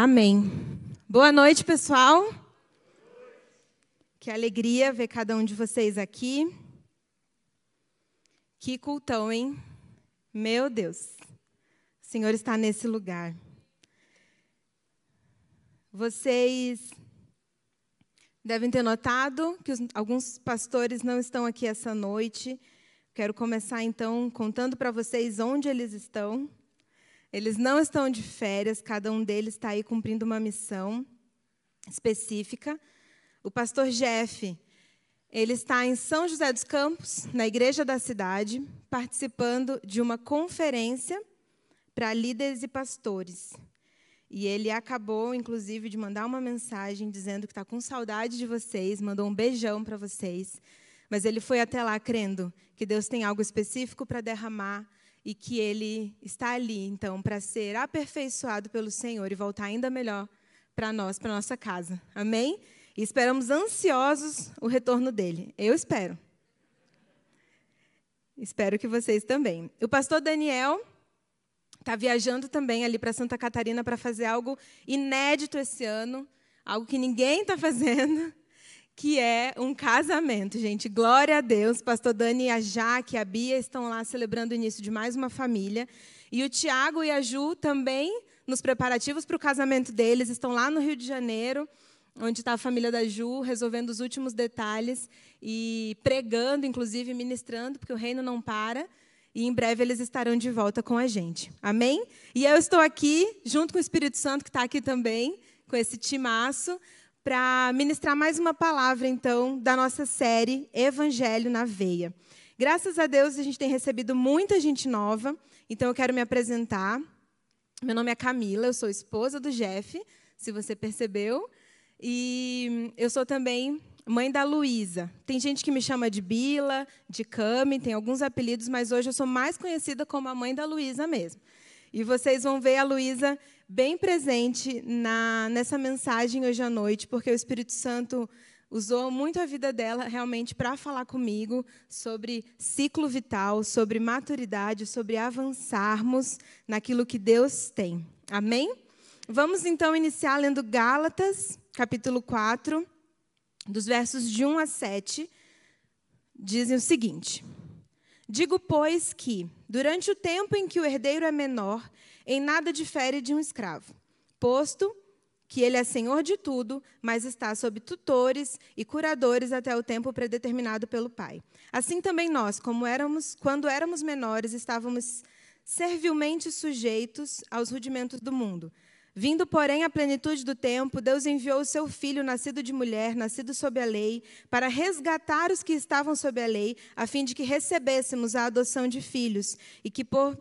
Amém. Boa noite, pessoal. Que alegria ver cada um de vocês aqui. Que cultão, hein? Meu Deus. O Senhor está nesse lugar. Vocês devem ter notado que os, alguns pastores não estão aqui essa noite. Quero começar então contando para vocês onde eles estão. Eles não estão de férias, cada um deles está aí cumprindo uma missão específica. O pastor Jeff, ele está em São José dos Campos, na igreja da cidade, participando de uma conferência para líderes e pastores. E ele acabou, inclusive, de mandar uma mensagem dizendo que está com saudade de vocês, mandou um beijão para vocês. Mas ele foi até lá crendo que Deus tem algo específico para derramar e que ele está ali, então, para ser aperfeiçoado pelo Senhor e voltar ainda melhor para nós, para nossa casa. Amém? E esperamos ansiosos o retorno dele. Eu espero. Espero que vocês também. O pastor Daniel está viajando também ali para Santa Catarina para fazer algo inédito esse ano, algo que ninguém está fazendo que é um casamento, gente. Glória a Deus. Pastor Dani, a Jaque, a Bia estão lá celebrando o início de mais uma família. E o Tiago e a Ju também, nos preparativos para o casamento deles, estão lá no Rio de Janeiro, onde está a família da Ju, resolvendo os últimos detalhes e pregando, inclusive ministrando, porque o reino não para. E em breve eles estarão de volta com a gente. Amém? E eu estou aqui, junto com o Espírito Santo, que está aqui também, com esse timaço, para ministrar mais uma palavra, então, da nossa série Evangelho na Veia. Graças a Deus, a gente tem recebido muita gente nova, então eu quero me apresentar. Meu nome é Camila, eu sou esposa do Jeff, se você percebeu, e eu sou também mãe da Luísa. Tem gente que me chama de Bila, de Cami, tem alguns apelidos, mas hoje eu sou mais conhecida como a mãe da Luísa mesmo. E vocês vão ver a Luísa bem presente na, nessa mensagem hoje à noite, porque o Espírito Santo usou muito a vida dela realmente para falar comigo sobre ciclo vital, sobre maturidade, sobre avançarmos naquilo que Deus tem. Amém? Vamos então iniciar lendo Gálatas, capítulo 4, dos versos de 1 a 7. Dizem o seguinte: Digo, pois, que, durante o tempo em que o herdeiro é menor, em nada difere de um escravo, posto que ele é senhor de tudo, mas está sob tutores e curadores até o tempo predeterminado pelo Pai. Assim também nós, como éramos, quando éramos menores, estávamos servilmente sujeitos aos rudimentos do mundo. Vindo, porém, à plenitude do tempo, Deus enviou o seu filho, nascido de mulher, nascido sob a lei, para resgatar os que estavam sob a lei, a fim de que recebêssemos a adoção de filhos, e que por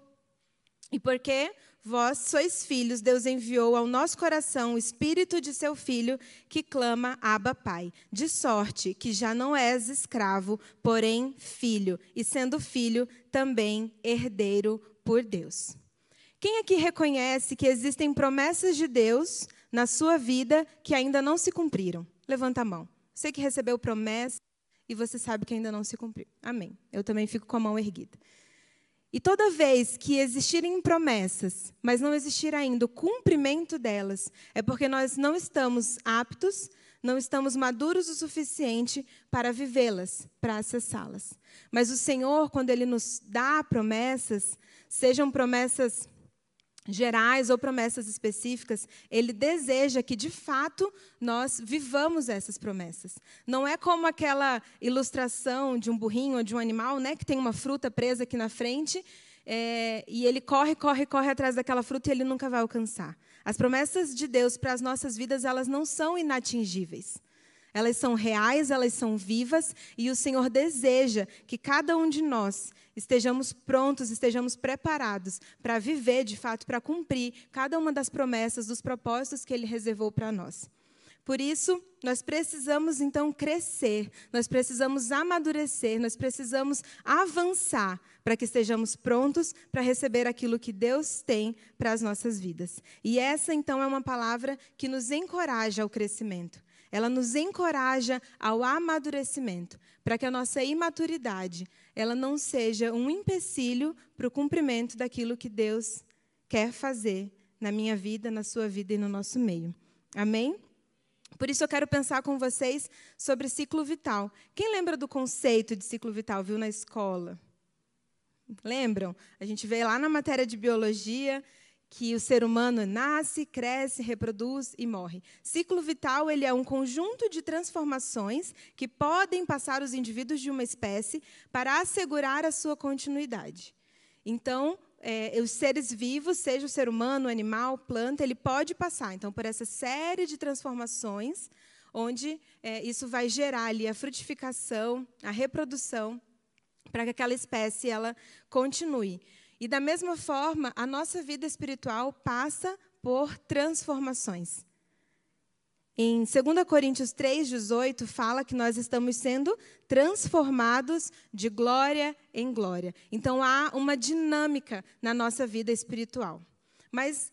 e porque vós sois filhos, Deus enviou ao nosso coração o espírito de seu filho que clama Abba Pai, de sorte que já não és escravo, porém filho, e sendo filho, também herdeiro por Deus. Quem aqui reconhece que existem promessas de Deus na sua vida que ainda não se cumpriram? Levanta a mão. Você que recebeu promessa e você sabe que ainda não se cumpriu. Amém. Eu também fico com a mão erguida. E toda vez que existirem promessas, mas não existir ainda o cumprimento delas, é porque nós não estamos aptos, não estamos maduros o suficiente para vivê-las, para acessá-las. Mas o Senhor, quando Ele nos dá promessas, sejam promessas gerais ou promessas específicas, ele deseja que, de fato, nós vivamos essas promessas. Não é como aquela ilustração de um burrinho ou de um animal, né, que tem uma fruta presa aqui na frente, é, e ele corre, corre, corre atrás daquela fruta e ele nunca vai alcançar. As promessas de Deus para as nossas vidas, elas não são inatingíveis. Elas são reais, elas são vivas, e o Senhor deseja que cada um de nós estejamos prontos, estejamos preparados para viver, de fato, para cumprir cada uma das promessas, dos propósitos que Ele reservou para nós. Por isso, nós precisamos então crescer, nós precisamos amadurecer, nós precisamos avançar para que estejamos prontos para receber aquilo que Deus tem para as nossas vidas. E essa então é uma palavra que nos encoraja ao crescimento. Ela nos encoraja ao amadurecimento, para que a nossa imaturidade ela não seja um empecilho para o cumprimento daquilo que Deus quer fazer na minha vida, na sua vida e no nosso meio. Amém? Por isso eu quero pensar com vocês sobre ciclo vital. Quem lembra do conceito de ciclo vital, viu na escola? Lembram? A gente veio lá na matéria de biologia que o ser humano nasce, cresce, reproduz e morre. Ciclo vital ele é um conjunto de transformações que podem passar os indivíduos de uma espécie para assegurar a sua continuidade. Então, é, os seres vivos, seja o ser humano, animal, planta, ele pode passar então por essa série de transformações, onde é, isso vai gerar ali a frutificação, a reprodução, para que aquela espécie ela continue. E da mesma forma, a nossa vida espiritual passa por transformações. Em 2 Coríntios 3,18, fala que nós estamos sendo transformados de glória em glória. Então, há uma dinâmica na nossa vida espiritual. Mas,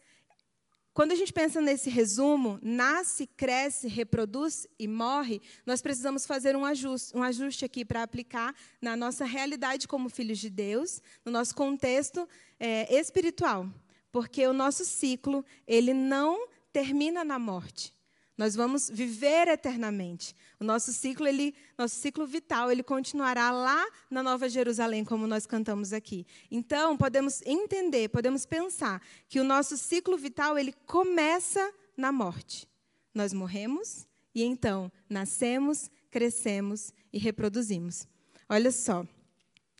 quando a gente pensa nesse resumo, nasce, cresce, reproduz e morre, nós precisamos fazer um ajuste, um ajuste aqui para aplicar na nossa realidade como filhos de Deus, no nosso contexto é, espiritual. Porque o nosso ciclo, ele não termina na morte. Nós vamos viver eternamente. O nosso ciclo, ele, nosso ciclo vital, ele continuará lá na Nova Jerusalém, como nós cantamos aqui. Então, podemos entender, podemos pensar que o nosso ciclo vital, ele começa na morte. Nós morremos e então nascemos, crescemos e reproduzimos. Olha só.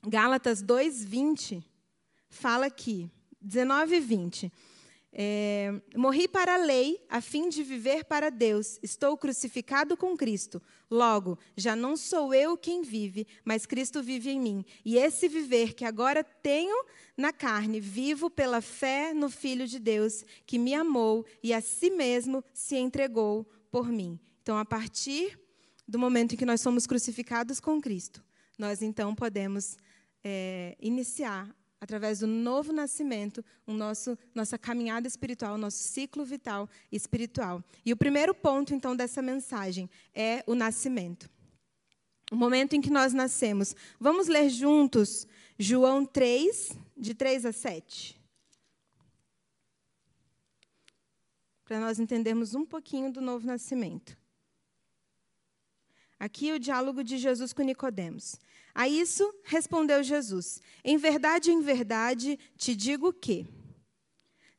Gálatas 2:20 fala aqui, 19 e 20. É, morri para a lei, a fim de viver para Deus. Estou crucificado com Cristo. Logo, já não sou eu quem vive, mas Cristo vive em mim. E esse viver que agora tenho na carne, vivo pela fé no Filho de Deus, que me amou e a si mesmo se entregou por mim. Então, a partir do momento em que nós somos crucificados com Cristo, nós então podemos é, iniciar através do novo nascimento, o nosso, nossa caminhada espiritual, nosso ciclo vital espiritual. E o primeiro ponto, então, dessa mensagem é o nascimento. O momento em que nós nascemos. Vamos ler juntos João 3, de 3 a 7. Para nós entendermos um pouquinho do novo nascimento. Aqui o diálogo de Jesus com Nicodemos. A isso respondeu Jesus: Em verdade, em verdade, te digo que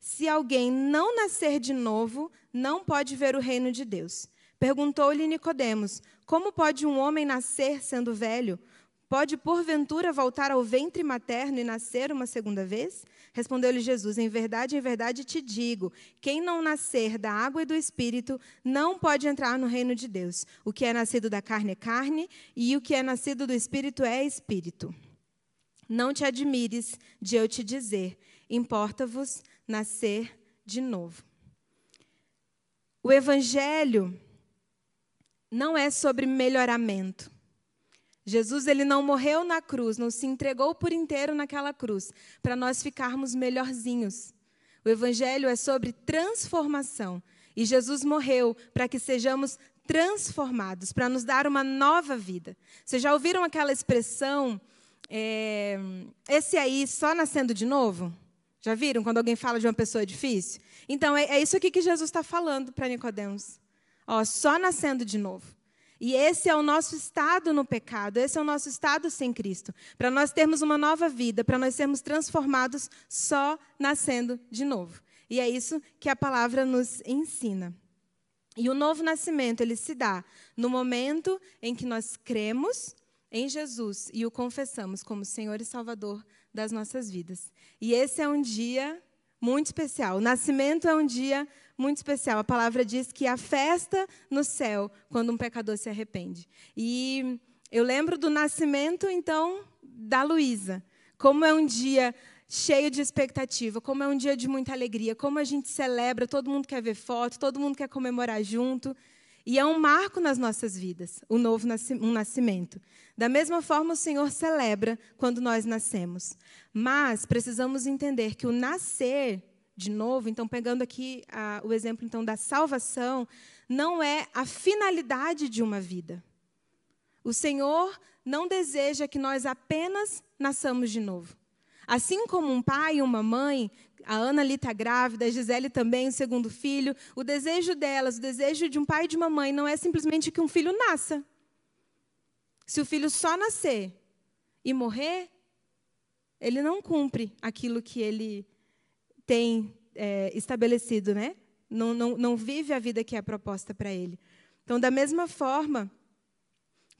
se alguém não nascer de novo, não pode ver o reino de Deus. Perguntou-lhe Nicodemos: Como pode um homem nascer sendo velho? Pode porventura voltar ao ventre materno e nascer uma segunda vez? Respondeu-lhe Jesus: Em verdade, em verdade te digo: quem não nascer da água e do espírito não pode entrar no reino de Deus. O que é nascido da carne é carne, e o que é nascido do espírito é espírito. Não te admires de eu te dizer: importa-vos nascer de novo. O evangelho não é sobre melhoramento. Jesus ele não morreu na cruz, não se entregou por inteiro naquela cruz para nós ficarmos melhorzinhos. O evangelho é sobre transformação e Jesus morreu para que sejamos transformados, para nos dar uma nova vida. Vocês já ouviram aquela expressão, é, esse aí só nascendo de novo? Já viram quando alguém fala de uma pessoa difícil? Então é, é isso aqui que Jesus está falando para Nicodemos. Ó, só nascendo de novo. E esse é o nosso estado no pecado, esse é o nosso estado sem Cristo. Para nós termos uma nova vida, para nós sermos transformados só nascendo de novo. E é isso que a palavra nos ensina. E o novo nascimento, ele se dá no momento em que nós cremos em Jesus e o confessamos como Senhor e Salvador das nossas vidas. E esse é um dia muito especial. O nascimento é um dia muito especial. A palavra diz que há festa no céu quando um pecador se arrepende. E eu lembro do nascimento, então, da Luísa. Como é um dia cheio de expectativa, como é um dia de muita alegria, como a gente celebra, todo mundo quer ver foto, todo mundo quer comemorar junto. E é um marco nas nossas vidas, o novo um nascimento. Da mesma forma, o Senhor celebra quando nós nascemos. Mas precisamos entender que o nascer de novo, então pegando aqui a, o exemplo então da salvação, não é a finalidade de uma vida. O Senhor não deseja que nós apenas nasçamos de novo. Assim como um pai e uma mãe, a Ana ali está grávida, a Gisele também, o segundo filho, o desejo delas, o desejo de um pai e de uma mãe não é simplesmente que um filho nasça. Se o filho só nascer e morrer, ele não cumpre aquilo que ele tem é, estabelecido, né? Não, não, não vive a vida que é proposta para ele. Então, da mesma forma,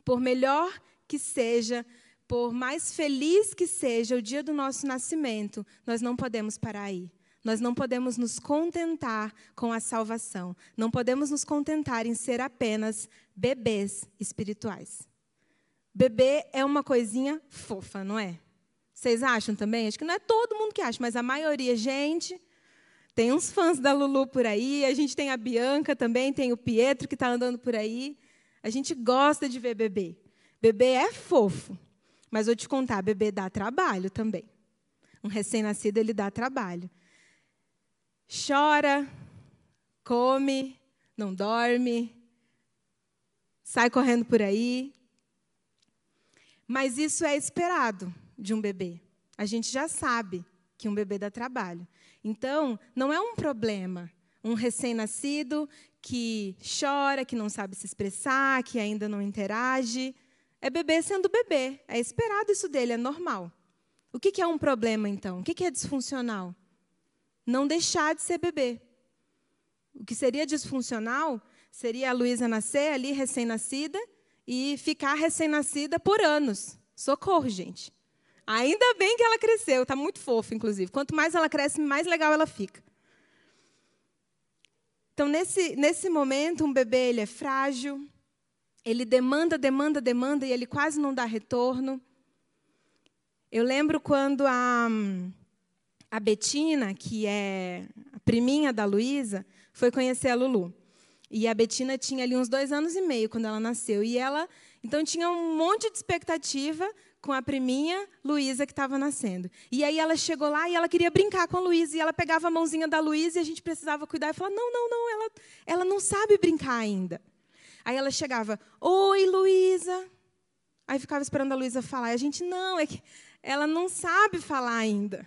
por melhor que seja, por mais feliz que seja o dia do nosso nascimento, nós não podemos parar aí. Nós não podemos nos contentar com a salvação. Não podemos nos contentar em ser apenas bebês espirituais. Bebê é uma coisinha fofa, não é? Vocês acham também? Acho que não é todo mundo que acha, mas a maioria, gente. Tem uns fãs da Lulu por aí, a gente tem a Bianca também, tem o Pietro que está andando por aí. A gente gosta de ver bebê. Bebê é fofo, mas vou te contar, bebê dá trabalho também. Um recém-nascido, ele dá trabalho. Chora, come, não dorme, sai correndo por aí, mas isso é esperado de um bebê. A gente já sabe que um bebê dá trabalho. Então, não é um problema um recém-nascido que chora, que não sabe se expressar, que ainda não interage. É bebê sendo bebê. É esperado isso dele, é normal. O que é um problema, então? O que é disfuncional? Não deixar de ser bebê. O que seria disfuncional seria a Luísa nascer ali, recém-nascida, e ficar recém-nascida por anos. Socorro, gente. Ainda bem que ela cresceu, está muito fofa, inclusive. Quanto mais ela cresce, mais legal ela fica. Então, nesse, nesse momento, um bebê ele é frágil, ele demanda, demanda, demanda e ele quase não dá retorno. Eu lembro quando a, a Betina, que é a priminha da Luísa, foi conhecer a Lulu. E a Betina tinha ali uns dois anos e meio quando ela nasceu. E ela, então, tinha um monte de expectativa com a priminha Luísa que estava nascendo. E aí ela chegou lá e ela queria brincar com a Luísa. E ela pegava a mãozinha da Luísa e a gente precisava cuidar. E falava, não, não, não, ela, ela não sabe brincar ainda. Aí ela chegava, oi, Luísa. Aí ficava esperando a Luísa falar. E a gente, não, é que ela não sabe falar ainda.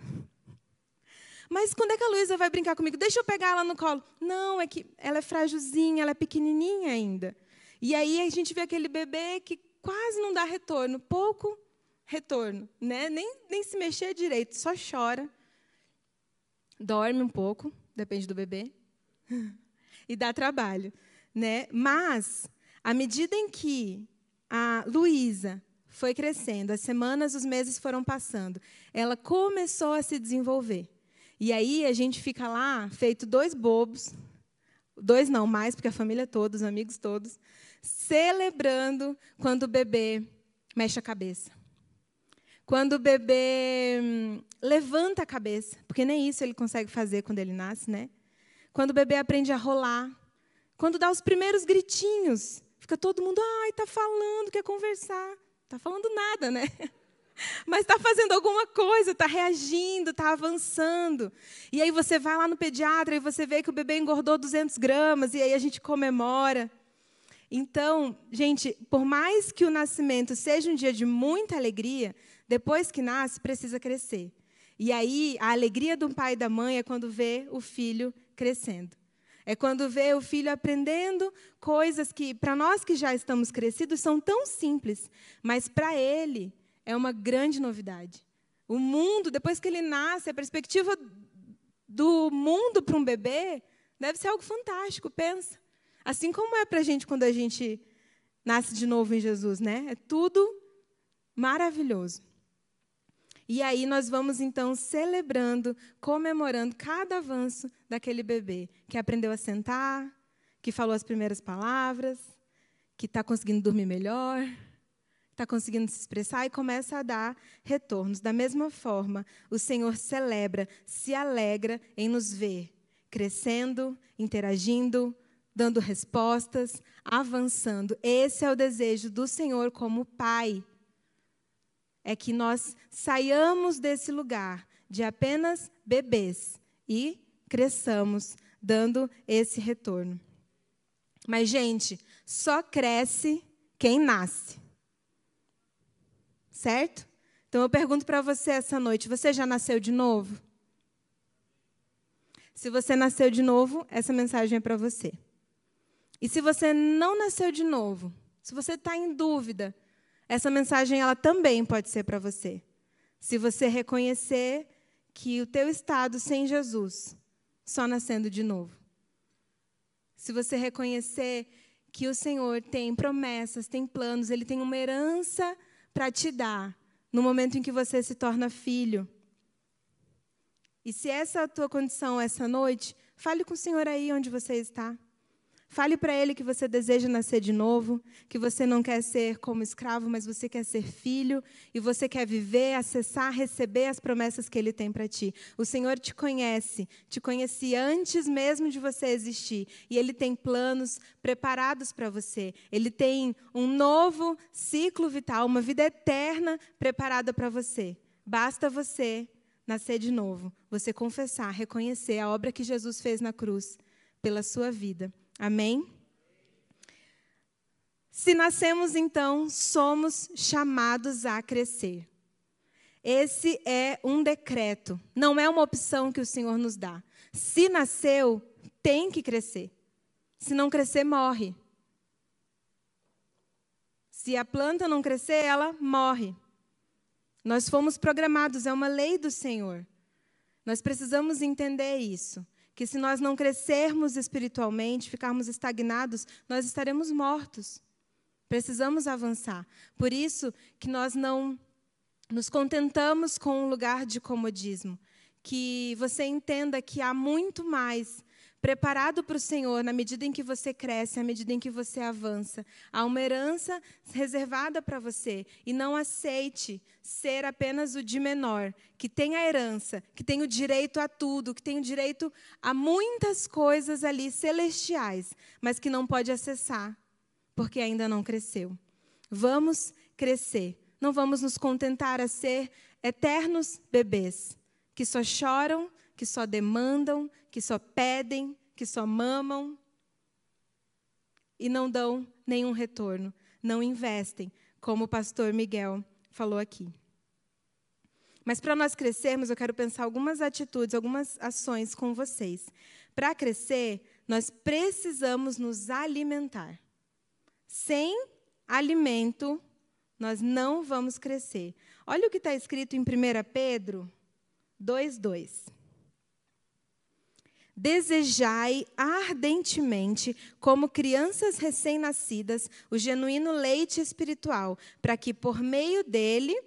Mas quando é que a Luísa vai brincar comigo? Deixa eu pegar ela no colo. Não, é que ela é frágilzinha, ela é pequenininha ainda. E aí a gente vê aquele bebê que quase não dá retorno, pouco retorno, né? Nem, nem se mexer direito, só chora, dorme um pouco, depende do bebê, e dá trabalho, né? Mas à medida em que a Luísa foi crescendo, as semanas, os meses foram passando, ela começou a se desenvolver. E aí a gente fica lá, feito dois bobos, dois não mais, porque a família toda, os amigos todos, celebrando quando o bebê mexe a cabeça. Quando o bebê hum, levanta a cabeça, porque nem isso ele consegue fazer quando ele nasce, né? Quando o bebê aprende a rolar, quando dá os primeiros gritinhos, fica todo mundo, ai, tá falando, quer conversar. Tá falando nada, né? mas está fazendo alguma coisa, está reagindo, está avançando. E aí você vai lá no pediatra e você vê que o bebê engordou 200 gramas, e aí a gente comemora. Então, gente, por mais que o nascimento seja um dia de muita alegria, depois que nasce, precisa crescer. E aí, a alegria do pai e da mãe é quando vê o filho crescendo. É quando vê o filho aprendendo coisas que, para nós que já estamos crescidos, são tão simples, mas para ele é uma grande novidade. O mundo, depois que ele nasce, a perspectiva do mundo para um bebê deve ser algo fantástico, pensa. Assim como é para a gente quando a gente nasce de novo em Jesus, né? É tudo maravilhoso. E aí nós vamos então celebrando, comemorando cada avanço daquele bebê que aprendeu a sentar, que falou as primeiras palavras, que está conseguindo dormir melhor, está conseguindo se expressar e começa a dar retornos. Da mesma forma, o Senhor celebra, se alegra em nos ver crescendo, interagindo, dando respostas, avançando. Esse é o desejo do Senhor como Pai. É que nós saiamos desse lugar de apenas bebês e cresçamos, dando esse retorno. Mas, gente, só cresce quem nasce certo? Então eu pergunto para você essa noite: você já nasceu de novo? Se você nasceu de novo, essa mensagem é para você. E se você não nasceu de novo, se você está em dúvida, essa mensagem ela também pode ser para você. Se você reconhecer que o teu estado sem Jesus, só nascendo de novo. Se você reconhecer que o Senhor tem promessas, tem planos, ele tem uma herança para te dar no momento em que você se torna filho. E se essa é a tua condição essa noite, fale com o Senhor aí onde você está. Fale para ele que você deseja nascer de novo, que você não quer ser como escravo, mas você quer ser filho e você quer viver, acessar, receber as promessas que ele tem para ti. O Senhor te conhece, te conhecia antes mesmo de você existir, e ele tem planos preparados para você. Ele tem um novo ciclo vital, uma vida eterna preparada para você. Basta você nascer de novo, você confessar, reconhecer a obra que Jesus fez na cruz pela sua vida. Amém? Se nascemos, então, somos chamados a crescer. Esse é um decreto, não é uma opção que o Senhor nos dá. Se nasceu, tem que crescer. Se não crescer, morre. Se a planta não crescer, ela morre. Nós fomos programados, é uma lei do Senhor. Nós precisamos entender isso que se nós não crescermos espiritualmente, ficarmos estagnados, nós estaremos mortos. Precisamos avançar. Por isso que nós não nos contentamos com um lugar de comodismo. Que você entenda que há muito mais preparado para o Senhor na medida em que você cresce, à medida em que você avança. Há uma herança reservada para você. E não aceite ser apenas o de menor, que tem a herança, que tem o direito a tudo, que tem o direito a muitas coisas ali celestiais, mas que não pode acessar, porque ainda não cresceu. Vamos crescer. Não vamos nos contentar a ser eternos bebês que só choram que só demandam, que só pedem, que só mamam e não dão nenhum retorno, não investem, como o pastor Miguel falou aqui. Mas para nós crescermos, eu quero pensar algumas atitudes, algumas ações com vocês. Para crescer, nós precisamos nos alimentar. Sem alimento, nós não vamos crescer. Olha o que está escrito em 1 Pedro 2,2. Desejai ardentemente, como crianças recém-nascidas, o genuíno leite espiritual, para que por meio dele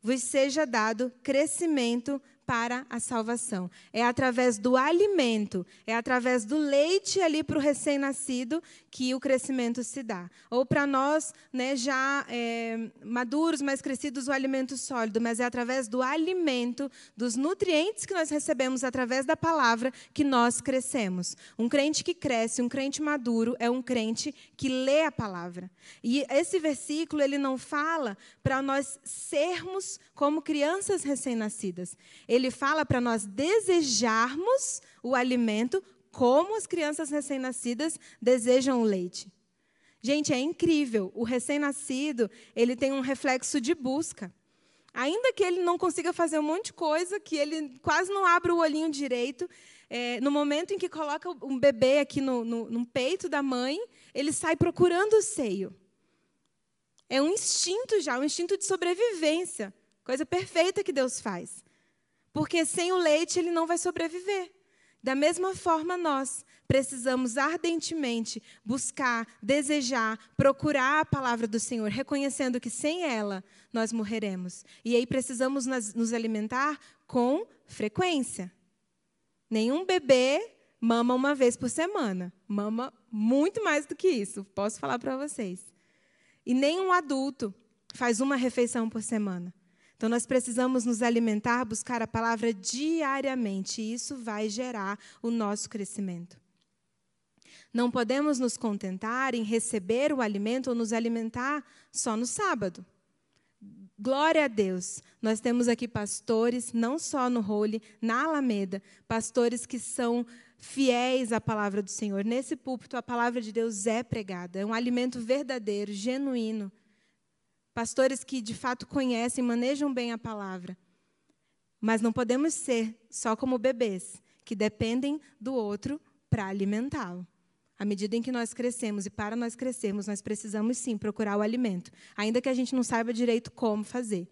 vos seja dado crescimento para a salvação. É através do alimento, é através do leite ali para o recém-nascido que o crescimento se dá. Ou para nós, né, já é, maduros, mais crescidos, o alimento sólido, mas é através do alimento, dos nutrientes que nós recebemos através da palavra que nós crescemos. Um crente que cresce, um crente maduro, é um crente que lê a palavra. E esse versículo, ele não fala para nós sermos como crianças recém-nascidas ele fala para nós desejarmos o alimento como as crianças recém-nascidas desejam o leite. Gente, é incrível. O recém-nascido, ele tem um reflexo de busca. Ainda que ele não consiga fazer um monte de coisa, que ele quase não abre o olhinho direito, é, no momento em que coloca um bebê aqui no, no, no peito da mãe, ele sai procurando o seio. É um instinto já, um instinto de sobrevivência. Coisa perfeita que Deus faz. Porque sem o leite ele não vai sobreviver. Da mesma forma, nós precisamos ardentemente buscar, desejar, procurar a palavra do Senhor, reconhecendo que sem ela nós morreremos. E aí precisamos nos alimentar com frequência. Nenhum bebê mama uma vez por semana. Mama muito mais do que isso, posso falar para vocês. E nenhum adulto faz uma refeição por semana. Então, nós precisamos nos alimentar, buscar a palavra diariamente, e isso vai gerar o nosso crescimento. Não podemos nos contentar em receber o alimento ou nos alimentar só no sábado. Glória a Deus. Nós temos aqui pastores, não só no Role, na Alameda, pastores que são fiéis à palavra do Senhor. Nesse púlpito, a palavra de Deus é pregada. É um alimento verdadeiro, genuíno, pastores que de fato conhecem, manejam bem a palavra. Mas não podemos ser só como bebês, que dependem do outro para alimentá-lo. À medida em que nós crescemos, e para nós crescermos, nós precisamos sim procurar o alimento, ainda que a gente não saiba direito como fazer.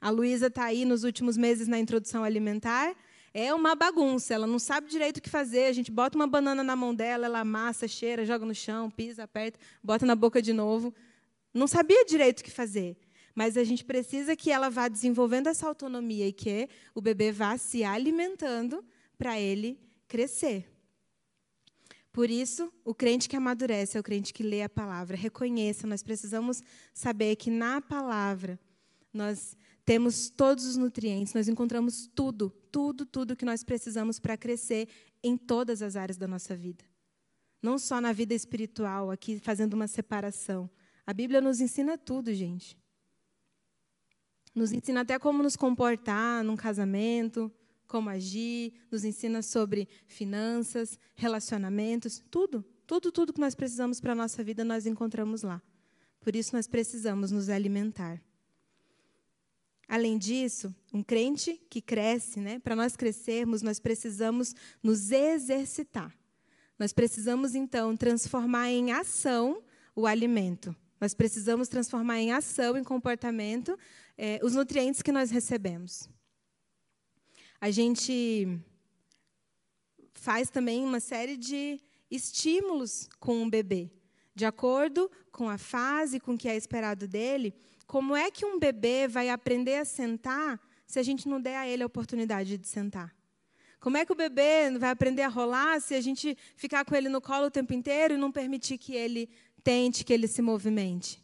A Luísa está aí nos últimos meses na introdução alimentar, é uma bagunça, ela não sabe direito o que fazer. A gente bota uma banana na mão dela, ela amassa, cheira, joga no chão, pisa, aperta, bota na boca de novo. Não sabia direito o que fazer. Mas a gente precisa que ela vá desenvolvendo essa autonomia e que o bebê vá se alimentando para ele crescer. Por isso, o crente que amadurece é o crente que lê a palavra. Reconheça, nós precisamos saber que na palavra nós temos todos os nutrientes, nós encontramos tudo, tudo, tudo que nós precisamos para crescer em todas as áreas da nossa vida. Não só na vida espiritual, aqui fazendo uma separação. A Bíblia nos ensina tudo, gente. Nos ensina até como nos comportar num casamento, como agir, nos ensina sobre finanças, relacionamentos, tudo, tudo, tudo que nós precisamos para a nossa vida nós encontramos lá. Por isso nós precisamos nos alimentar. Além disso, um crente que cresce, né, para nós crescermos, nós precisamos nos exercitar. Nós precisamos, então, transformar em ação o alimento. Nós precisamos transformar em ação, em comportamento, eh, os nutrientes que nós recebemos. A gente faz também uma série de estímulos com o bebê, de acordo com a fase, com o que é esperado dele. Como é que um bebê vai aprender a sentar se a gente não der a ele a oportunidade de sentar? Como é que o bebê vai aprender a rolar se a gente ficar com ele no colo o tempo inteiro e não permitir que ele tente, que ele se movimente?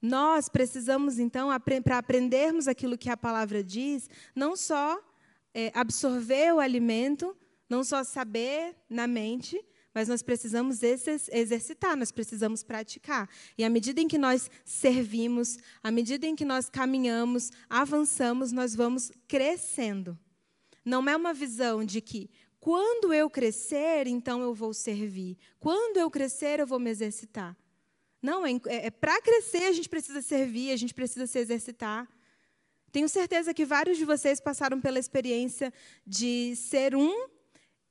Nós precisamos, então, para aprendermos aquilo que a palavra diz, não só é, absorver o alimento, não só saber na mente, mas nós precisamos exercitar, nós precisamos praticar. E à medida em que nós servimos, à medida em que nós caminhamos, avançamos, nós vamos crescendo. Não é uma visão de que quando eu crescer, então eu vou servir. Quando eu crescer, eu vou me exercitar. Não, é, é, é para crescer a gente precisa servir, a gente precisa se exercitar. Tenho certeza que vários de vocês passaram pela experiência de ser um,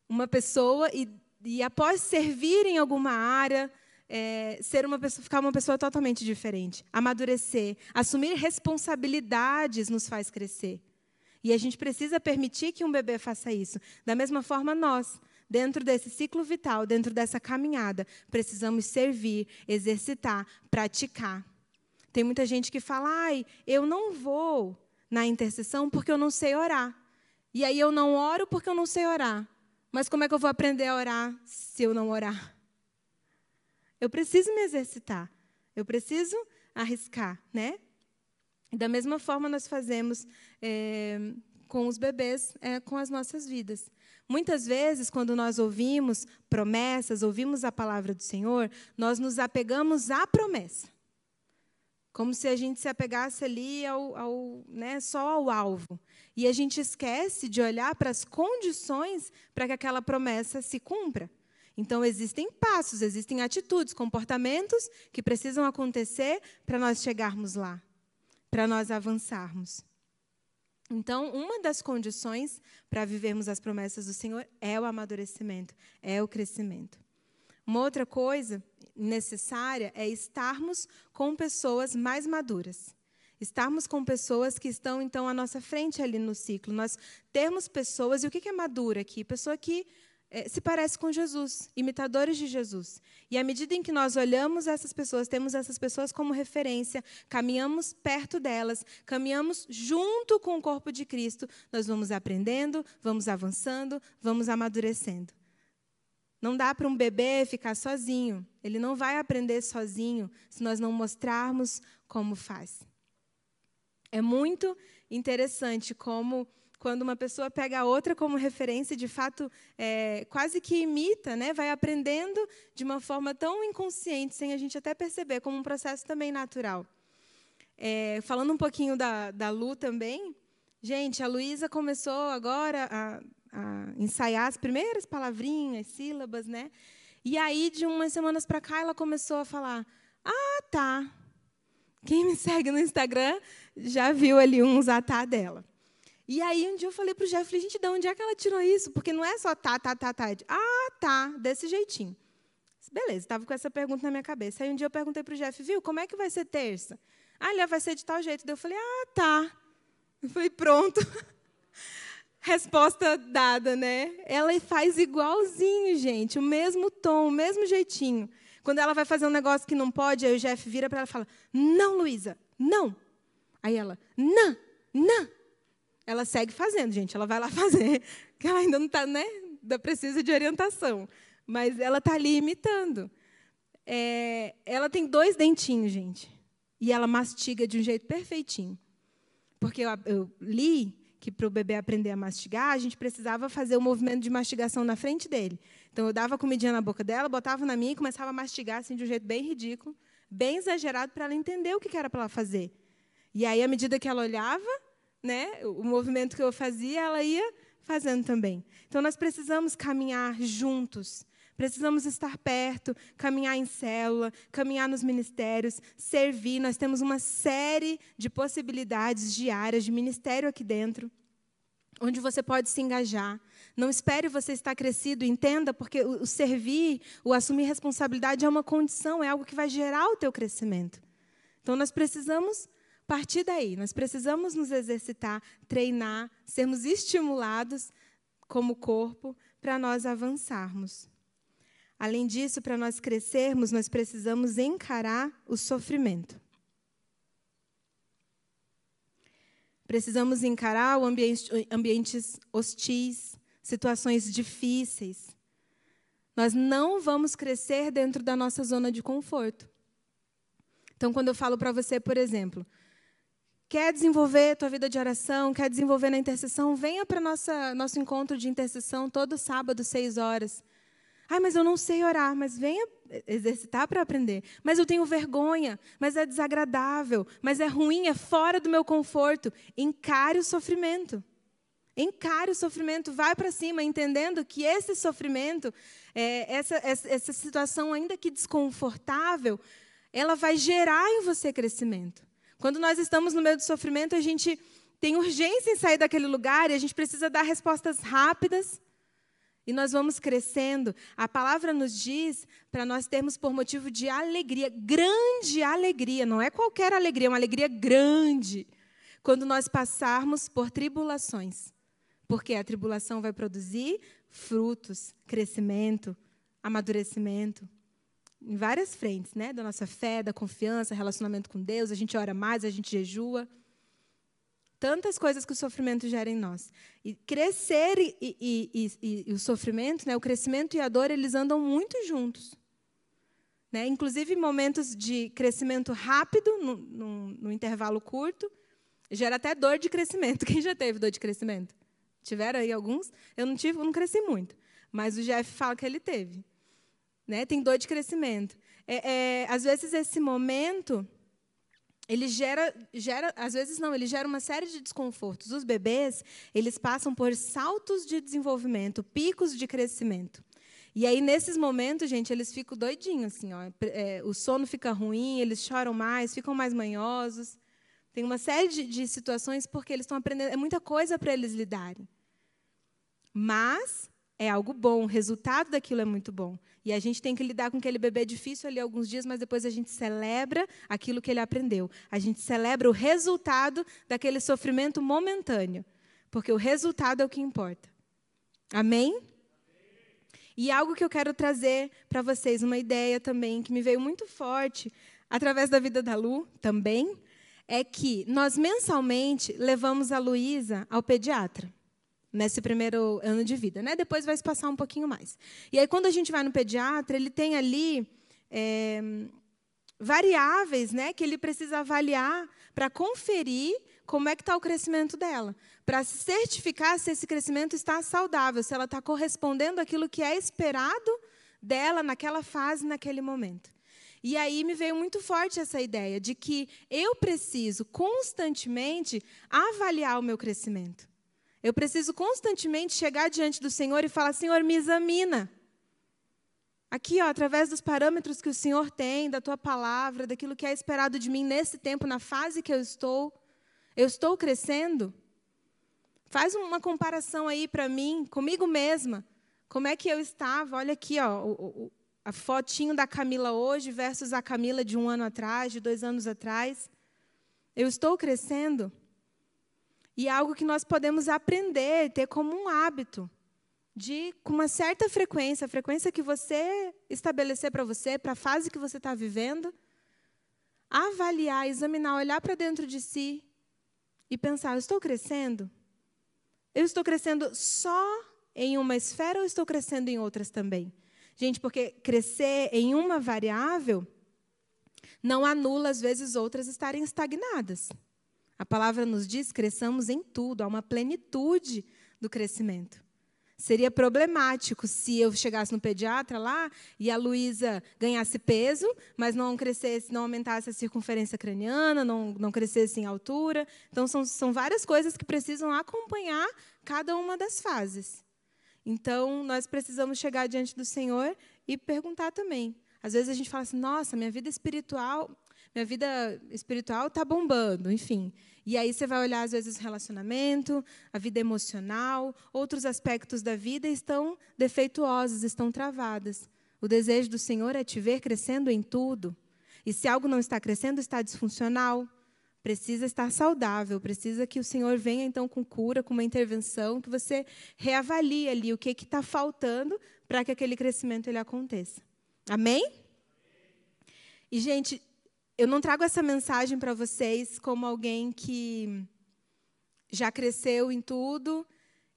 uma pessoa e e após servir em alguma área, é, ser uma pessoa, ficar uma pessoa totalmente diferente, amadurecer, assumir responsabilidades nos faz crescer. E a gente precisa permitir que um bebê faça isso. Da mesma forma, nós, dentro desse ciclo vital, dentro dessa caminhada, precisamos servir, exercitar, praticar. Tem muita gente que fala: ai, eu não vou na intercessão porque eu não sei orar. E aí eu não oro porque eu não sei orar. Mas como é que eu vou aprender a orar se eu não orar? Eu preciso me exercitar. Eu preciso arriscar, né? Da mesma forma nós fazemos é, com os bebês, é, com as nossas vidas. Muitas vezes, quando nós ouvimos promessas, ouvimos a palavra do Senhor, nós nos apegamos à promessa. Como se a gente se apegasse ali ao, ao né, só ao alvo. E a gente esquece de olhar para as condições para que aquela promessa se cumpra. Então, existem passos, existem atitudes, comportamentos que precisam acontecer para nós chegarmos lá, para nós avançarmos. Então, uma das condições para vivermos as promessas do Senhor é o amadurecimento, é o crescimento. Uma outra coisa necessária é estarmos com pessoas mais maduras estarmos com pessoas que estão, então, à nossa frente ali no ciclo. Nós termos pessoas, e o que é madura aqui? Pessoa que é, se parece com Jesus, imitadores de Jesus. E à medida em que nós olhamos essas pessoas, temos essas pessoas como referência, caminhamos perto delas, caminhamos junto com o corpo de Cristo, nós vamos aprendendo, vamos avançando, vamos amadurecendo. Não dá para um bebê ficar sozinho. Ele não vai aprender sozinho se nós não mostrarmos como faz. É muito interessante como, quando uma pessoa pega a outra como referência, de fato, é, quase que imita, né? vai aprendendo de uma forma tão inconsciente, sem a gente até perceber, como um processo também natural. É, falando um pouquinho da, da Lu também, gente, a Luísa começou agora a, a ensaiar as primeiras palavrinhas, sílabas, né? E aí, de umas semanas para cá, ela começou a falar: Ah, tá. Quem me segue no Instagram já viu ali um zatá dela. E aí um dia eu falei para o Jeff, falei, gente, de onde é que ela tirou isso? Porque não é só tá, tá, tá, tá. Ah, tá, desse jeitinho. Beleza, estava com essa pergunta na minha cabeça. Aí um dia eu perguntei para o Jeff, viu, como é que vai ser terça? Ah, ele vai ser de tal jeito. Daí eu falei, ah, tá. Eu falei, pronto. Resposta dada, né? Ela faz igualzinho, gente, o mesmo tom, o mesmo jeitinho. Quando ela vai fazer um negócio que não pode, aí o Jeff vira para ela e fala: Não, Luísa, não. Aí ela: Não, não. Ela segue fazendo, gente. Ela vai lá fazer, que ela ainda não está, né? Ainda precisa de orientação. Mas ela está ali imitando. É, ela tem dois dentinhos, gente. E ela mastiga de um jeito perfeitinho. Porque eu, eu li que para o bebê aprender a mastigar, a gente precisava fazer o movimento de mastigação na frente dele. Então, eu dava a comidinha na boca dela, botava na minha e começava a mastigar assim, de um jeito bem ridículo, bem exagerado, para ela entender o que era para ela fazer. E aí, à medida que ela olhava, né, o movimento que eu fazia, ela ia fazendo também. Então, nós precisamos caminhar juntos. Precisamos estar perto, caminhar em célula, caminhar nos ministérios, servir. Nós temos uma série de possibilidades diárias de ministério aqui dentro, onde você pode se engajar. Não espere você estar crescido, entenda, porque o, servir, o assumir responsabilidade é uma condição, é algo que vai gerar o teu crescimento. Então nós precisamos partir daí, nós precisamos nos exercitar, treinar, sermos estimulados como corpo para nós avançarmos. Além disso, para nós crescermos, nós precisamos encarar o sofrimento. Precisamos encarar ambiente, ambientes hostis, situações difíceis. Nós não vamos crescer dentro da nossa zona de conforto. Então, quando eu falo para você, por exemplo, quer desenvolver a tua vida de oração, quer desenvolver na intercessão, venha para nosso encontro de intercessão todo sábado, seis horas. Ai, mas eu não sei orar, mas venha exercitar para aprender. Mas eu tenho vergonha, mas é desagradável, mas é ruim, é fora do meu conforto. Encare o sofrimento. Encare o sofrimento, vai para cima, entendendo que esse sofrimento, é, essa, essa situação, ainda que desconfortável, ela vai gerar em você crescimento. Quando nós estamos no meio do sofrimento, a gente tem urgência em sair daquele lugar e a gente precisa dar respostas rápidas. E nós vamos crescendo. A palavra nos diz para nós termos por motivo de alegria, grande alegria, não é qualquer alegria, é uma alegria grande, quando nós passarmos por tribulações. Porque a tribulação vai produzir frutos, crescimento, amadurecimento. Em várias frentes, né? Da nossa fé, da confiança, relacionamento com Deus, a gente ora mais, a gente jejua. Tantas coisas que o sofrimento gera em nós. E crescer e, e, e, e o sofrimento, né? o crescimento e a dor, eles andam muito juntos. Né? Inclusive, momentos de crescimento rápido, no intervalo curto, gera até dor de crescimento. Quem já teve dor de crescimento? Tiveram aí alguns? Eu não tive, eu não cresci muito. Mas o Jeff fala que ele teve. Né? Tem dor de crescimento. É, é, às vezes, esse momento, ele gera, gera, às vezes não, ele gera uma série de desconfortos. Os bebês, eles passam por saltos de desenvolvimento, picos de crescimento. E aí, nesses momentos, gente, eles ficam doidinhos, assim, ó. É, o sono fica ruim, eles choram mais, ficam mais manhosos. Tem uma série de, de situações porque eles estão aprendendo, é muita coisa para eles lidarem. Mas é algo bom, o resultado daquilo é muito bom. E a gente tem que lidar com aquele bebê difícil ali alguns dias, mas depois a gente celebra aquilo que ele aprendeu. A gente celebra o resultado daquele sofrimento momentâneo, porque o resultado é o que importa. Amém? E algo que eu quero trazer para vocês, uma ideia também que me veio muito forte através da vida da Lu também, é que nós mensalmente levamos a Luísa ao pediatra nesse primeiro ano de vida, né? Depois vai se passar um pouquinho mais. E aí quando a gente vai no pediatra, ele tem ali é, variáveis, né, que ele precisa avaliar para conferir como é que está o crescimento dela, para se certificar se esse crescimento está saudável, se ela está correspondendo àquilo que é esperado dela naquela fase, naquele momento. E aí me veio muito forte essa ideia de que eu preciso constantemente avaliar o meu crescimento. Eu preciso constantemente chegar diante do Senhor e falar: Senhor, me examina. Aqui, ó, através dos parâmetros que o Senhor tem, da tua palavra, daquilo que é esperado de mim nesse tempo, na fase que eu estou, eu estou crescendo? Faz uma comparação aí para mim, comigo mesma. Como é que eu estava? Olha aqui, ó, o, o, a fotinho da Camila hoje versus a Camila de um ano atrás, de dois anos atrás. Eu estou crescendo? E é algo que nós podemos aprender, ter como um hábito de, com uma certa frequência, a frequência que você estabelecer para você, para a fase que você está vivendo, avaliar, examinar, olhar para dentro de si e pensar: eu estou crescendo? Eu estou crescendo só em uma esfera ou estou crescendo em outras também? Gente, porque crescer em uma variável não anula, às vezes, outras estarem estagnadas. A palavra nos diz: cresçamos em tudo, há uma plenitude do crescimento. Seria problemático se eu chegasse no pediatra lá e a Luísa ganhasse peso, mas não crescesse, não aumentasse a circunferência craniana, não, não crescesse em altura. Então, são, são várias coisas que precisam acompanhar cada uma das fases. Então, nós precisamos chegar diante do Senhor e perguntar também. Às vezes a gente fala assim: nossa, minha vida espiritual, minha vida espiritual está bombando, enfim. E aí você vai olhar, às vezes, o relacionamento, a vida emocional, outros aspectos da vida estão defeituosos, estão travadas. O desejo do Senhor é te ver crescendo em tudo. E se algo não está crescendo, está disfuncional, precisa estar saudável, precisa que o Senhor venha então com cura, com uma intervenção, que você reavalie ali o que está faltando para que aquele crescimento ele aconteça. Amém? E, gente, eu não trago essa mensagem para vocês como alguém que já cresceu em tudo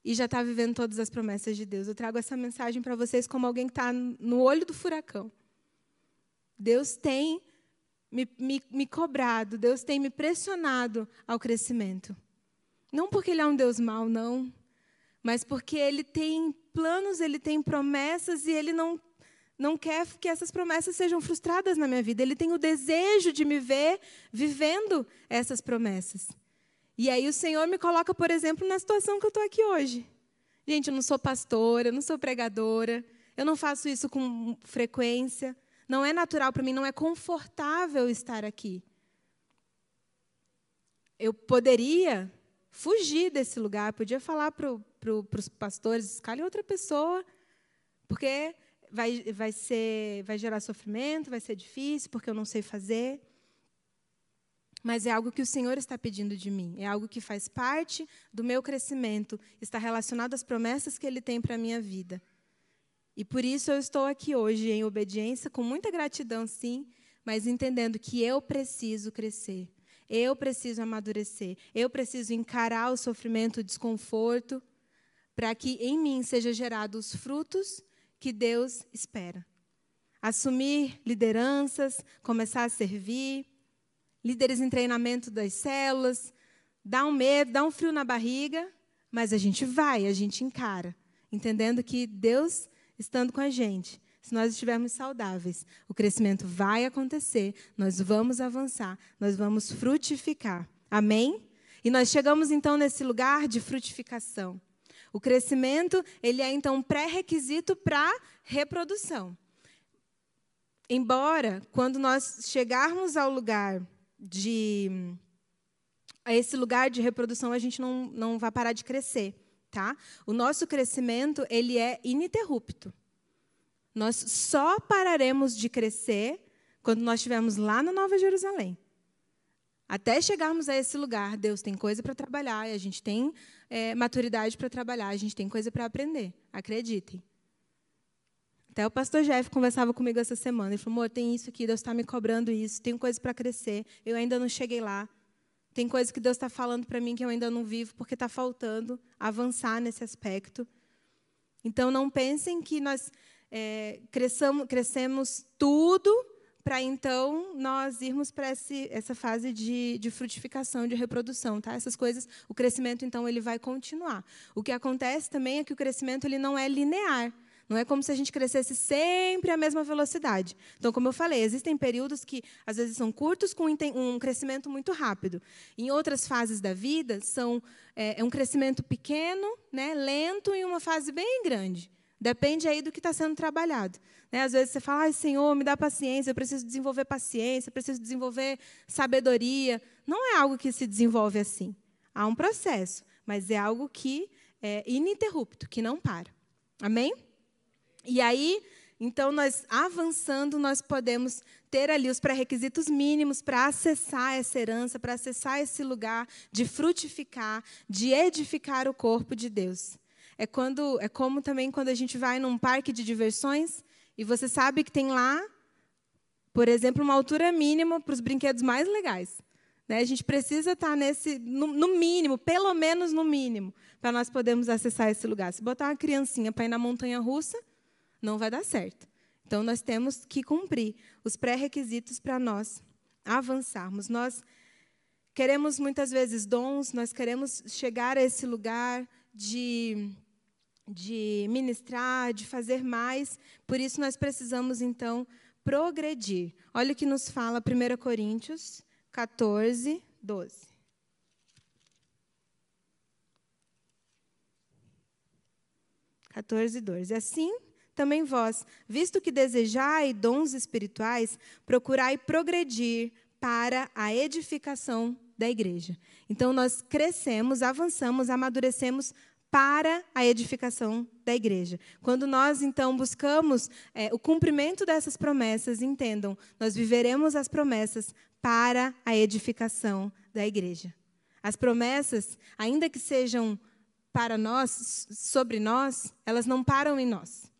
e já está vivendo todas as promessas de Deus. Eu trago essa mensagem para vocês como alguém que está no olho do furacão. Deus tem me, me, me cobrado, Deus tem me pressionado ao crescimento. Não porque Ele é um Deus mau, não, mas porque Ele tem planos, Ele tem promessas e Ele não não quer que essas promessas sejam frustradas na minha vida. Ele tem o desejo de me ver vivendo essas promessas. E aí o Senhor me coloca, por exemplo, na situação que eu estou aqui hoje. Gente, eu não sou pastora, eu não sou pregadora, eu não faço isso com frequência. Não é natural para mim, não é confortável estar aqui. Eu poderia fugir desse lugar, podia falar para pro, os pastores, escalhe outra pessoa, porque vai, vai, ser, vai gerar sofrimento, vai ser difícil, porque eu não sei fazer. Mas é algo que o Senhor está pedindo de mim, é algo que faz parte do meu crescimento, está relacionado às promessas que Ele tem para a minha vida. E por isso eu estou aqui hoje em obediência, com muita gratidão, sim, mas entendendo que eu preciso crescer, eu preciso amadurecer, eu preciso encarar o sofrimento, o desconforto, para que em mim seja gerados os frutos que Deus espera. Assumir lideranças, começar a servir, líderes em treinamento das células, dá um medo, dá um frio na barriga, mas a gente vai, a gente encara, entendendo que Deus estando com a gente, se nós estivermos saudáveis, o crescimento vai acontecer, nós vamos avançar, nós vamos frutificar. Amém? E nós chegamos então nesse lugar de frutificação. O crescimento, ele é então pré-requisito para reprodução. Embora quando nós chegarmos ao lugar de a esse lugar de reprodução, a gente não, não vai parar de crescer, tá? O nosso crescimento, ele é ininterrupto. Nós só pararemos de crescer quando nós estivermos lá na Nova Jerusalém. Até chegarmos a esse lugar, Deus tem coisa para trabalhar e a gente tem é, maturidade para trabalhar, a gente tem coisa para aprender. Acreditem. Até o pastor Jeff conversava comigo essa semana. Ele falou: amor, tem isso aqui, Deus está me cobrando isso, tem coisa para crescer, eu ainda não cheguei lá. Tem coisa que Deus está falando para mim que eu ainda não vivo, porque está faltando avançar nesse aspecto. Então, não pensem que nós é, cresçamos, crescemos tudo para então nós irmos para essa fase de, de, frutificação, de reprodução, tá? Essas coisas, o crescimento então ele vai continuar. O que acontece também é que o crescimento ele não é linear. Não é como se a gente crescesse sempre à mesma velocidade. Então, como eu falei, existem períodos que às vezes são curtos com um crescimento muito rápido. Em outras fases da vida são é, é um crescimento pequeno, né, lento em uma fase bem grande. Depende aí do que está sendo trabalhado. Né? Às vezes você fala, ai, Senhor, me dá paciência, eu preciso desenvolver paciência, eu preciso desenvolver sabedoria. Não é algo que se desenvolve assim. Há um processo, mas é algo que é ininterrupto, que não para. Amém? E aí, então, nós avançando, nós podemos ter ali os pré-requisitos mínimos para acessar essa herança, para acessar esse lugar de frutificar, de edificar o corpo de Deus. É quando é como também quando a gente vai num parque de diversões e você sabe que tem lá, por exemplo, uma altura mínima para os brinquedos mais legais. Né? A gente precisa estar tá nesse, no, no mínimo, pelo menos no mínimo, para nós podermos acessar esse lugar. Se botar uma criancinha para ir na montanha russa, não vai dar certo. Então, nós temos que cumprir os pré-requisitos para nós avançarmos. Nós queremos muitas vezes dons, nós queremos chegar a esse lugar de, de ministrar, de fazer mais, por isso nós precisamos, então, progredir. Olha o que nos fala 1 Coríntios 14, 12. 14, 12. Assim, também vós, visto que desejai dons espirituais, procurai progredir para a edificação da igreja. Então, nós crescemos, avançamos, amadurecemos para a edificação da igreja. Quando nós, então, buscamos é, o cumprimento dessas promessas, entendam, nós viveremos as promessas para a edificação da igreja. As promessas, ainda que sejam para nós, sobre nós, elas não param em nós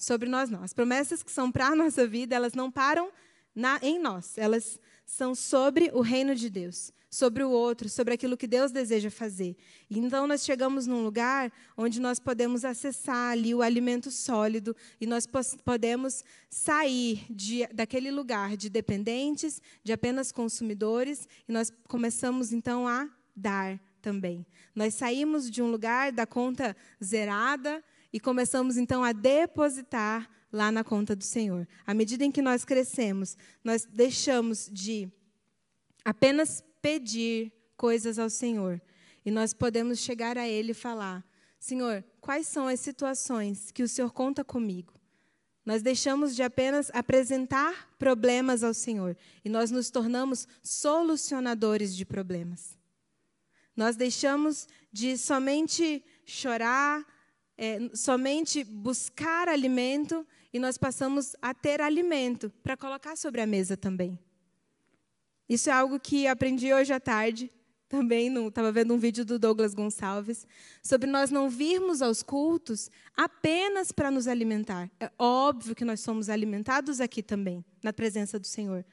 sobre nós não. As promessas que são para a nossa vida, elas não param na, em nós, elas são sobre o reino de Deus, sobre o outro, sobre aquilo que Deus deseja fazer. Então nós chegamos num lugar onde nós podemos acessar ali o alimento sólido e nós podemos sair de, daquele lugar de dependentes, de apenas consumidores, e nós começamos então a dar também. Nós saímos de um lugar da conta zerada e começamos então a depositar lá na conta do Senhor. À medida em que nós crescemos, nós deixamos de apenas pedir coisas ao Senhor e nós podemos chegar a Ele e falar: Senhor, quais são as situações que o Senhor conta comigo? Nós deixamos de apenas apresentar problemas ao Senhor e nós nos tornamos solucionadores de problemas. Nós deixamos de somente chorar, é, somente buscar alimento e nós passamos a ter alimento para colocar sobre a mesa também. Isso é algo que aprendi hoje à tarde, também estava vendo um vídeo do Douglas Gonçalves, sobre nós não virmos aos cultos apenas para nos alimentar. É óbvio que nós somos alimentados aqui também, na presença do Senhor.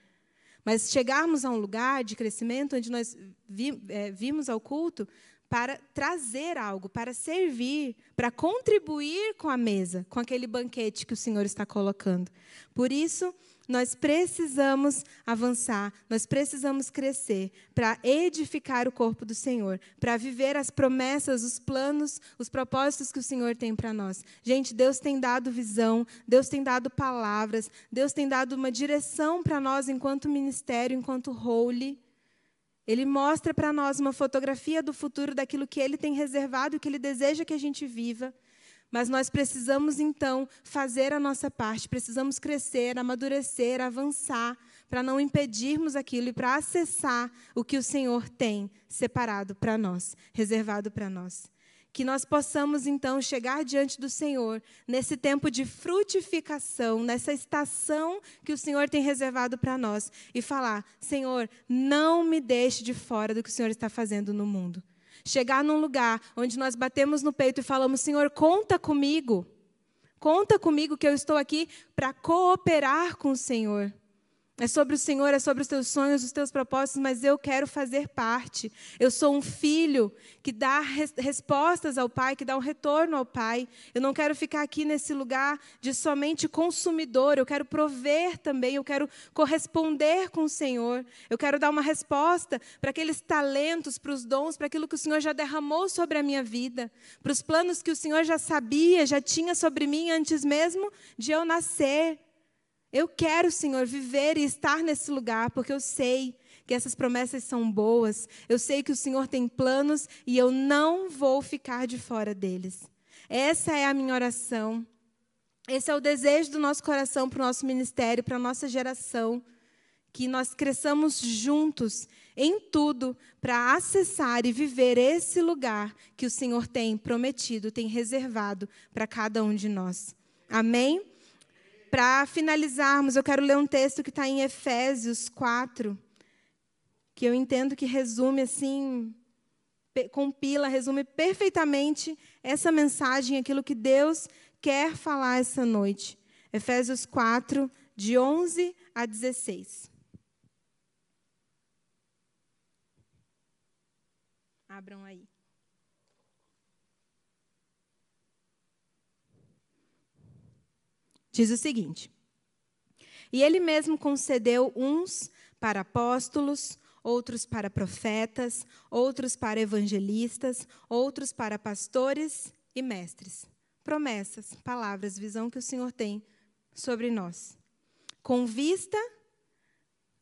Mas chegarmos a um lugar de crescimento onde nós vi, é, vimos ao culto para trazer algo, para servir, para contribuir com a mesa, com aquele banquete que o Senhor está colocando. Por isso, nós precisamos avançar, nós precisamos crescer para edificar o corpo do Senhor, para viver as promessas, os planos, os propósitos que o Senhor tem para nós. Gente, Deus tem dado visão, Deus tem dado palavras, Deus tem dado uma direção para nós enquanto ministério, enquanto holy. Ele mostra para nós uma fotografia do futuro, daquilo que ele tem reservado e que ele deseja que a gente viva. Mas nós precisamos, então, fazer a nossa parte, precisamos crescer, amadurecer, avançar, para não impedirmos aquilo e para acessar o que o Senhor tem separado para nós, reservado para nós que nós possamos então chegar diante do Senhor nesse tempo de frutificação, nessa estação que o Senhor tem reservado para nós e falar: Senhor, não me deixe de fora do que o Senhor está fazendo no mundo. Chegar num lugar onde nós batemos no peito e falamos: Senhor, conta comigo. Conta comigo que eu estou aqui para cooperar com o Senhor. É sobre o Senhor, é sobre os teus sonhos, os teus propósitos, mas eu quero fazer parte. Eu sou um filho que dá res respostas ao Pai, que dá um retorno ao Pai. Eu não quero ficar aqui nesse lugar de somente consumidor, eu quero prover também, eu quero corresponder com o Senhor. Eu quero dar uma resposta para aqueles talentos, para os dons, para aquilo que o Senhor já derramou sobre a minha vida, para os planos que o Senhor já sabia, já tinha sobre mim antes mesmo de eu nascer. Eu quero, Senhor, viver e estar nesse lugar, porque eu sei que essas promessas são boas, eu sei que o Senhor tem planos e eu não vou ficar de fora deles. Essa é a minha oração. Esse é o desejo do nosso coração para o nosso ministério, para a nossa geração. Que nós cresçamos juntos em tudo para acessar e viver esse lugar que o Senhor tem prometido, tem reservado para cada um de nós. Amém? Para finalizarmos, eu quero ler um texto que está em Efésios 4, que eu entendo que resume assim, compila, resume perfeitamente essa mensagem, aquilo que Deus quer falar essa noite. Efésios 4, de 11 a 16. Abram aí. Diz o seguinte: E ele mesmo concedeu uns para apóstolos, outros para profetas, outros para evangelistas, outros para pastores e mestres. Promessas, palavras, visão que o Senhor tem sobre nós. Com vista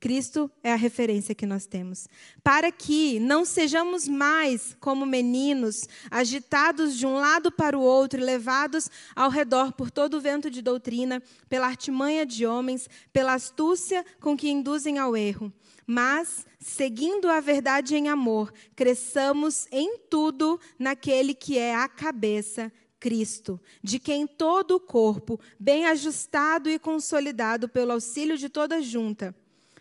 Cristo é a referência que nós temos. Para que não sejamos mais como meninos, agitados de um lado para o outro e levados ao redor por todo o vento de doutrina, pela artimanha de homens, pela astúcia com que induzem ao erro. Mas, seguindo a verdade em amor, cresçamos em tudo naquele que é a cabeça, Cristo, de quem todo o corpo, bem ajustado e consolidado pelo auxílio de toda junta,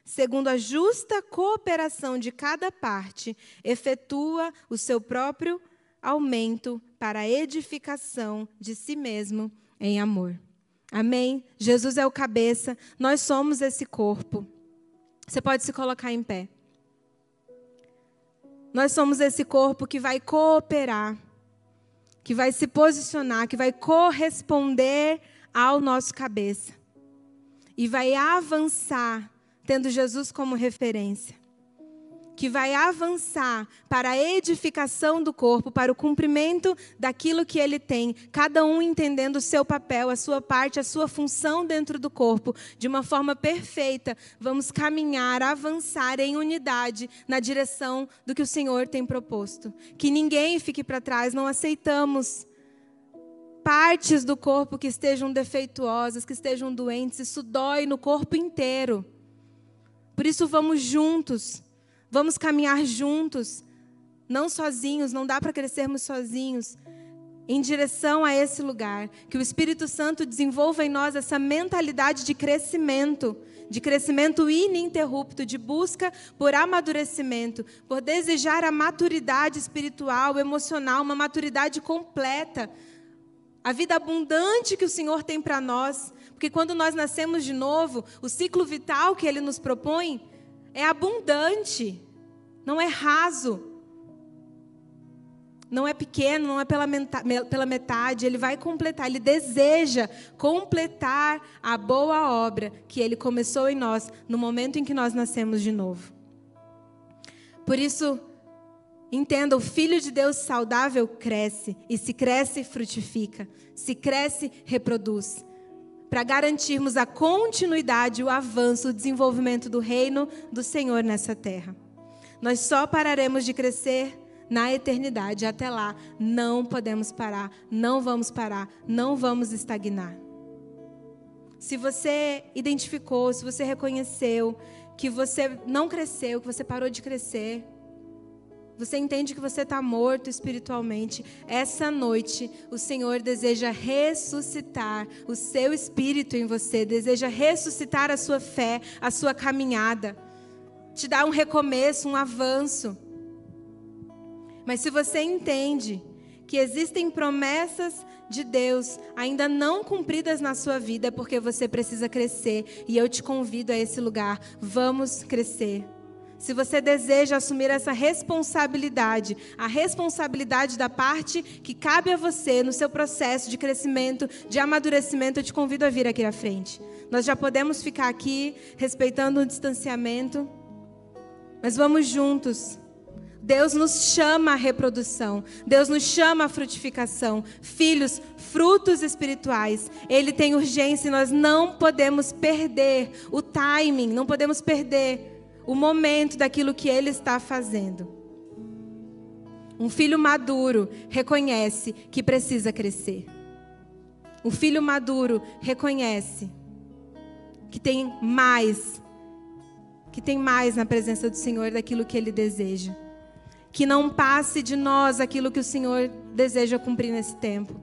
segundo a justa cooperação de cada parte, efetua o seu próprio aumento para a edificação de si mesmo em amor. Amém? Jesus é o cabeça, nós somos esse corpo. Você pode se colocar em pé. Nós somos esse corpo que vai cooperar, que vai se posicionar, que vai corresponder ao nosso cabeça e vai avançar tendo Jesus como referência, que vai avançar para a edificação do corpo, para o cumprimento daquilo que ele tem, cada um entendendo o seu papel, a sua parte, a sua função dentro do corpo, de uma forma perfeita. Vamos caminhar, avançar em unidade na direção do que o Senhor tem proposto. Que ninguém fique para trás, não aceitamos partes do corpo que estejam defeituosas, que estejam doentes, isso dói no corpo inteiro. Por isso, vamos juntos, vamos caminhar juntos, não sozinhos, não dá para crescermos sozinhos, em direção a esse lugar. Que o Espírito Santo desenvolva em nós essa mentalidade de crescimento, de crescimento ininterrupto, de busca por amadurecimento, por desejar a maturidade espiritual, emocional, uma maturidade completa. A vida abundante que o Senhor tem para nós, porque quando nós nascemos de novo, o ciclo vital que ele nos propõe é abundante, não é raso. Não é pequeno, não é pela, metade, ele vai completar, ele deseja completar a boa obra que ele começou em nós no momento em que nós nascemos de novo. Por isso, entenda: o Filho de Deus saudável cresce, e se cresce, frutifica, se cresce, reproduz para garantirmos a continuidade, o avanço, o desenvolvimento do reino do Senhor nessa terra. Nós só pararemos de crescer na eternidade. Até lá, não podemos parar, não vamos parar, não vamos estagnar. Se você identificou, se você reconheceu que você não cresceu, que você parou de crescer, você entende que você está morto espiritualmente. Essa noite, o Senhor deseja ressuscitar o seu espírito em você, deseja ressuscitar a sua fé, a sua caminhada, te dar um recomeço, um avanço. Mas se você entende que existem promessas de Deus ainda não cumpridas na sua vida, é porque você precisa crescer. E eu te convido a esse lugar. Vamos crescer se você deseja assumir essa responsabilidade, a responsabilidade da parte que cabe a você no seu processo de crescimento, de amadurecimento, eu te convido a vir aqui à frente. Nós já podemos ficar aqui respeitando o distanciamento, mas vamos juntos Deus nos chama à reprodução, Deus nos chama à frutificação. Filhos, frutos espirituais, Ele tem urgência e nós não podemos perder o timing, não podemos perder o momento daquilo que Ele está fazendo. Um filho maduro reconhece que precisa crescer. Um filho maduro reconhece que tem mais, que tem mais na presença do Senhor daquilo que Ele deseja que não passe de nós aquilo que o Senhor deseja cumprir nesse tempo.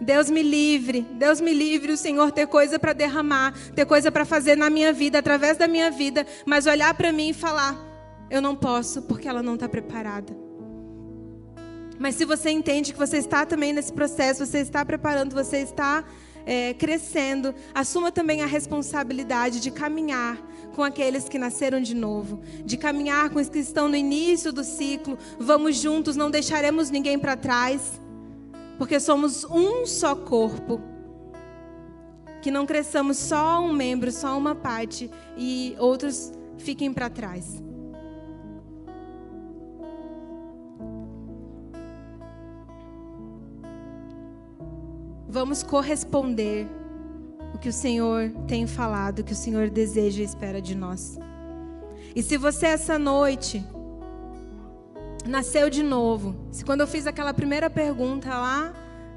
Deus me livre, Deus me livre o Senhor ter coisa para derramar, ter coisa para fazer na minha vida, através da minha vida, mas olhar para mim e falar: eu não posso porque ela não está preparada. Mas se você entende que você está também nesse processo, você está preparando, você está é, crescendo, assuma também a responsabilidade de caminhar com aqueles que nasceram de novo, de caminhar com os que estão no início do ciclo. Vamos juntos, não deixaremos ninguém para trás, porque somos um só corpo. Que não cresçamos só um membro, só uma parte e outros fiquem para trás. Vamos corresponder o que o Senhor tem falado, o que o Senhor deseja e espera de nós. E se você essa noite nasceu de novo, se quando eu fiz aquela primeira pergunta lá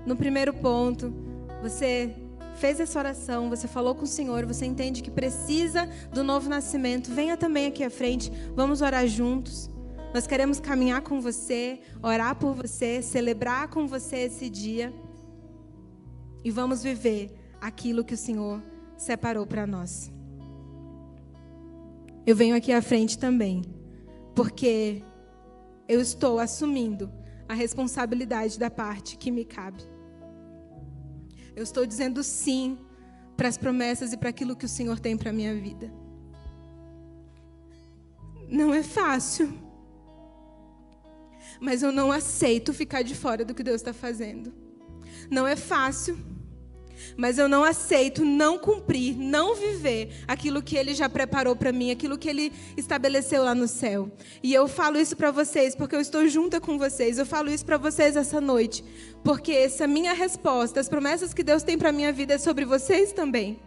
no primeiro ponto, você fez essa oração, você falou com o Senhor, você entende que precisa do novo nascimento, venha também aqui à frente, vamos orar juntos. Nós queremos caminhar com você, orar por você, celebrar com você esse dia. E vamos viver aquilo que o Senhor separou para nós. Eu venho aqui à frente também, porque eu estou assumindo a responsabilidade da parte que me cabe. Eu estou dizendo sim para as promessas e para aquilo que o Senhor tem para a minha vida. Não é fácil, mas eu não aceito ficar de fora do que Deus está fazendo. Não é fácil mas eu não aceito não cumprir, não viver aquilo que Ele já preparou para mim, aquilo que Ele estabeleceu lá no céu. E eu falo isso para vocês porque eu estou junta com vocês. Eu falo isso para vocês essa noite porque essa minha resposta, as promessas que Deus tem para minha vida é sobre vocês também.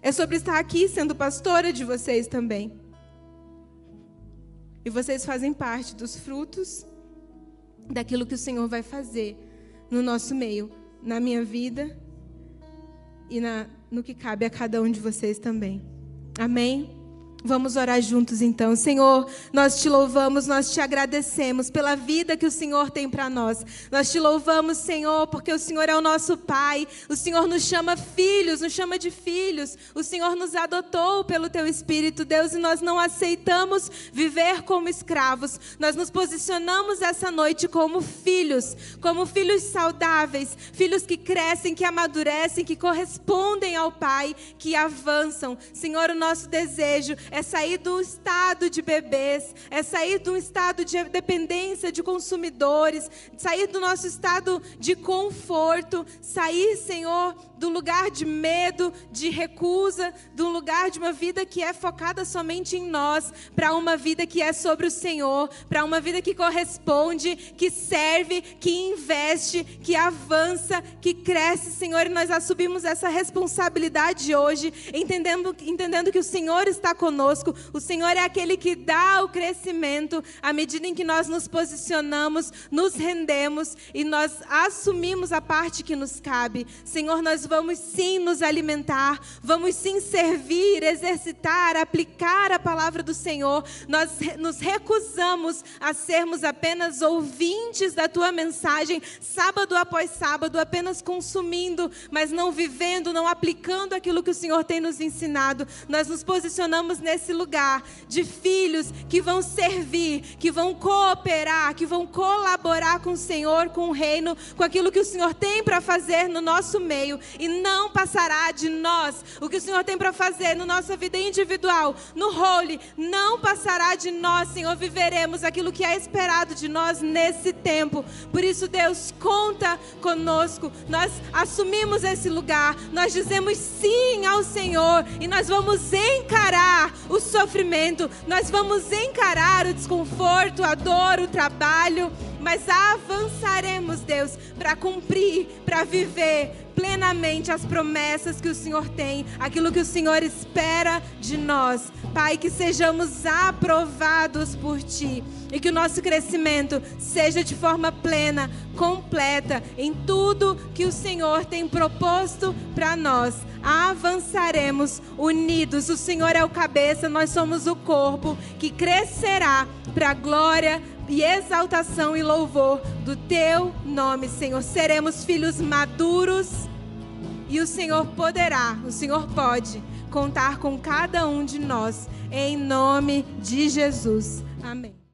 É sobre estar aqui sendo pastora de vocês também. E vocês fazem parte dos frutos daquilo que o Senhor vai fazer no nosso meio, na minha vida e na, no que cabe a cada um de vocês também. Amém? Vamos orar juntos então. Senhor, nós te louvamos, nós te agradecemos pela vida que o Senhor tem para nós. Nós te louvamos, Senhor, porque o Senhor é o nosso Pai. O Senhor nos chama filhos, nos chama de filhos. O Senhor nos adotou pelo teu Espírito, Deus, e nós não aceitamos viver como escravos. Nós nos posicionamos essa noite como filhos, como filhos saudáveis, filhos que crescem, que amadurecem, que correspondem ao Pai, que avançam. Senhor, o nosso desejo é sair do estado de bebês, é sair um estado de dependência de consumidores, sair do nosso estado de conforto, sair, Senhor, do lugar de medo, de recusa, do lugar de uma vida que é focada somente em nós, para uma vida que é sobre o Senhor, para uma vida que corresponde, que serve, que investe, que avança, que cresce, Senhor, e nós assumimos essa responsabilidade hoje, entendendo, entendendo que o Senhor está conosco, o Senhor é aquele que dá o crescimento à medida em que nós nos posicionamos, nos rendemos e nós assumimos a parte que nos cabe. Senhor, nós vamos sim nos alimentar, vamos sim servir, exercitar, aplicar a palavra do Senhor. Nós nos recusamos a sermos apenas ouvintes da tua mensagem, sábado após sábado, apenas consumindo, mas não vivendo, não aplicando aquilo que o Senhor tem nos ensinado. Nós nos posicionamos nesse lugar de filhos que vão servir, que vão cooperar, que vão colaborar com o Senhor, com o reino, com aquilo que o Senhor tem para fazer no nosso meio e não passará de nós. O que o Senhor tem para fazer na nossa vida individual, no role, não passará de nós, Senhor. Viveremos aquilo que é esperado de nós nesse tempo. Por isso, Deus, conta conosco. Nós assumimos esse lugar, nós dizemos sim ao Senhor e nós vamos encarar o sofrimento, nós vamos encarar o desconforto, a dor, o trabalho, mas avançaremos, Deus, para cumprir, para viver plenamente as promessas que o Senhor tem, aquilo que o Senhor espera de nós. Pai, que sejamos aprovados por Ti e que o nosso crescimento seja de forma plena, completa em tudo que o Senhor tem proposto para nós. Avançaremos unidos. O Senhor é o cabeça, nós somos o corpo que crescerá para a glória e exaltação e louvor do teu nome, Senhor. Seremos filhos maduros e o Senhor poderá, o Senhor pode contar com cada um de nós, em nome de Jesus. Amém.